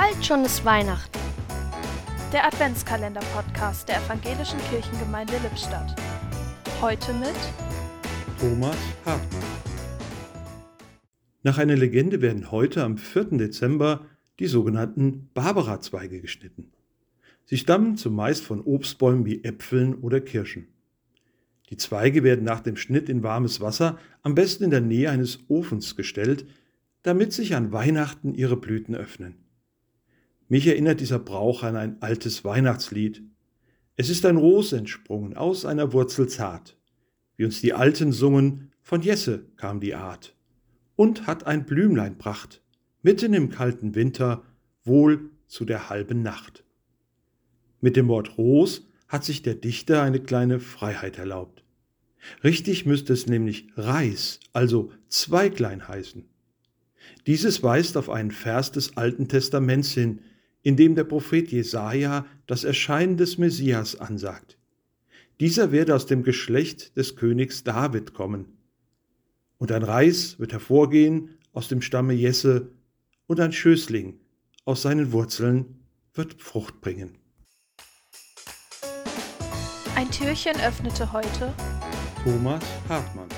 Bald schon ist Weihnachten. Der Adventskalender-Podcast der Evangelischen Kirchengemeinde Lippstadt. Heute mit Thomas Hartmann. Nach einer Legende werden heute am 4. Dezember die sogenannten Barbara-Zweige geschnitten. Sie stammen zumeist von Obstbäumen wie Äpfeln oder Kirschen. Die Zweige werden nach dem Schnitt in warmes Wasser, am besten in der Nähe eines Ofens gestellt, damit sich an Weihnachten ihre Blüten öffnen. Mich erinnert dieser Brauch an ein altes Weihnachtslied. Es ist ein Ros entsprungen aus einer Wurzel zart. Wie uns die Alten sungen, von Jesse kam die Art. Und hat ein Blümlein pracht, mitten im kalten Winter, wohl zu der halben Nacht. Mit dem Wort Ros hat sich der Dichter eine kleine Freiheit erlaubt. Richtig müsste es nämlich Reis, also Zweiglein heißen. Dieses weist auf einen Vers des Alten Testaments hin, in dem der Prophet Jesaja das Erscheinen des Messias ansagt. Dieser werde aus dem Geschlecht des Königs David kommen. Und ein Reis wird hervorgehen aus dem Stamme Jesse, und ein Schößling aus seinen Wurzeln wird Frucht bringen. Ein Türchen öffnete heute Thomas Hartmann.